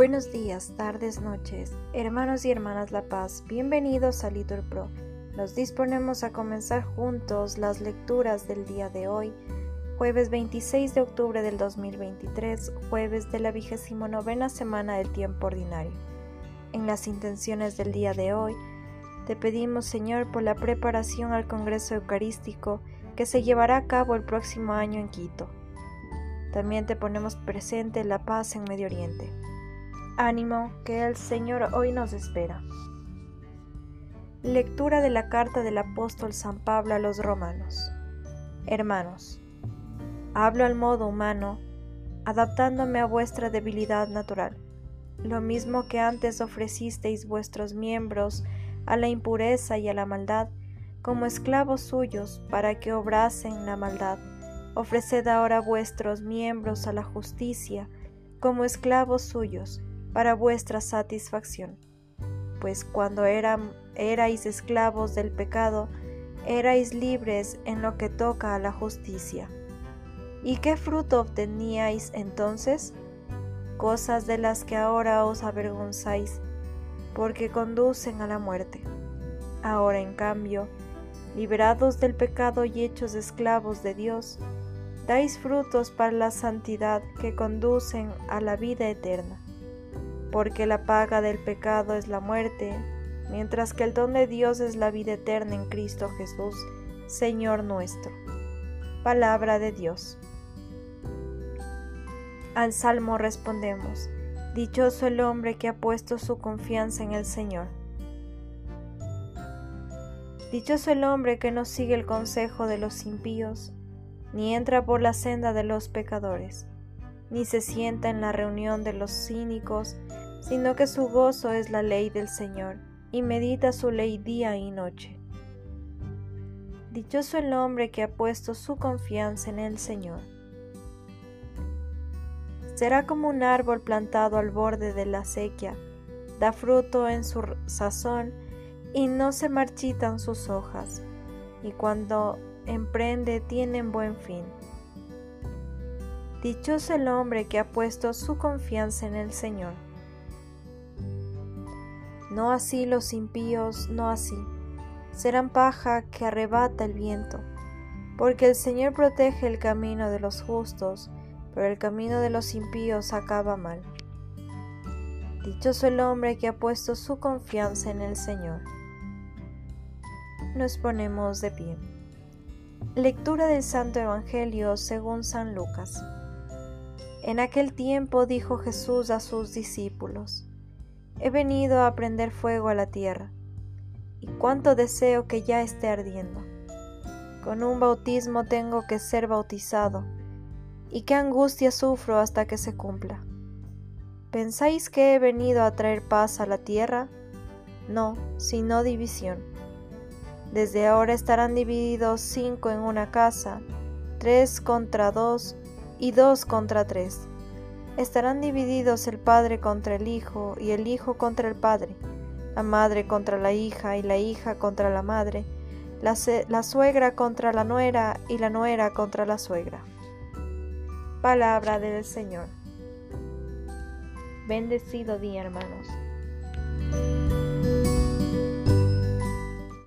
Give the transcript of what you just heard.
Buenos días, tardes, noches, hermanos y hermanas La Paz, bienvenidos a Litur Pro. Nos disponemos a comenzar juntos las lecturas del día de hoy, jueves 26 de octubre del 2023, jueves de la vigésimo novena semana del tiempo ordinario. En las intenciones del día de hoy, te pedimos, Señor, por la preparación al Congreso Eucarístico que se llevará a cabo el próximo año en Quito. También te ponemos presente la paz en Medio Oriente. Ánimo, que el Señor hoy nos espera. Lectura de la carta del apóstol San Pablo a los romanos. Hermanos, hablo al modo humano, adaptándome a vuestra debilidad natural, lo mismo que antes ofrecisteis vuestros miembros a la impureza y a la maldad, como esclavos suyos para que obrasen la maldad. Ofreced ahora vuestros miembros a la justicia, como esclavos suyos, para vuestra satisfacción. Pues cuando eran, erais esclavos del pecado, erais libres en lo que toca a la justicia. ¿Y qué fruto obteníais entonces? Cosas de las que ahora os avergonzáis, porque conducen a la muerte. Ahora, en cambio, liberados del pecado y hechos esclavos de Dios, dais frutos para la santidad que conducen a la vida eterna porque la paga del pecado es la muerte, mientras que el don de Dios es la vida eterna en Cristo Jesús, Señor nuestro. Palabra de Dios. Al Salmo respondemos, Dichoso el hombre que ha puesto su confianza en el Señor. Dichoso el hombre que no sigue el consejo de los impíos, ni entra por la senda de los pecadores, ni se sienta en la reunión de los cínicos, sino que su gozo es la ley del Señor, y medita su ley día y noche. Dichoso el hombre que ha puesto su confianza en el Señor. Será como un árbol plantado al borde de la sequía, da fruto en su sazón y no se marchitan sus hojas, y cuando emprende tienen buen fin. Dichoso el hombre que ha puesto su confianza en el Señor. No así los impíos, no así. Serán paja que arrebata el viento, porque el Señor protege el camino de los justos, pero el camino de los impíos acaba mal. Dichoso el hombre que ha puesto su confianza en el Señor. Nos ponemos de pie. Lectura del Santo Evangelio según San Lucas. En aquel tiempo dijo Jesús a sus discípulos, He venido a prender fuego a la tierra, y cuánto deseo que ya esté ardiendo. Con un bautismo tengo que ser bautizado, y qué angustia sufro hasta que se cumpla. ¿Pensáis que he venido a traer paz a la tierra? No, sino división. Desde ahora estarán divididos cinco en una casa, tres contra dos y dos contra tres estarán divididos el padre contra el hijo y el hijo contra el padre, la madre contra la hija y la hija contra la madre, la, la, suegra contra la nuera y la nuera contra la suegra. Palabra del Señor. Bendecido día, hermanos.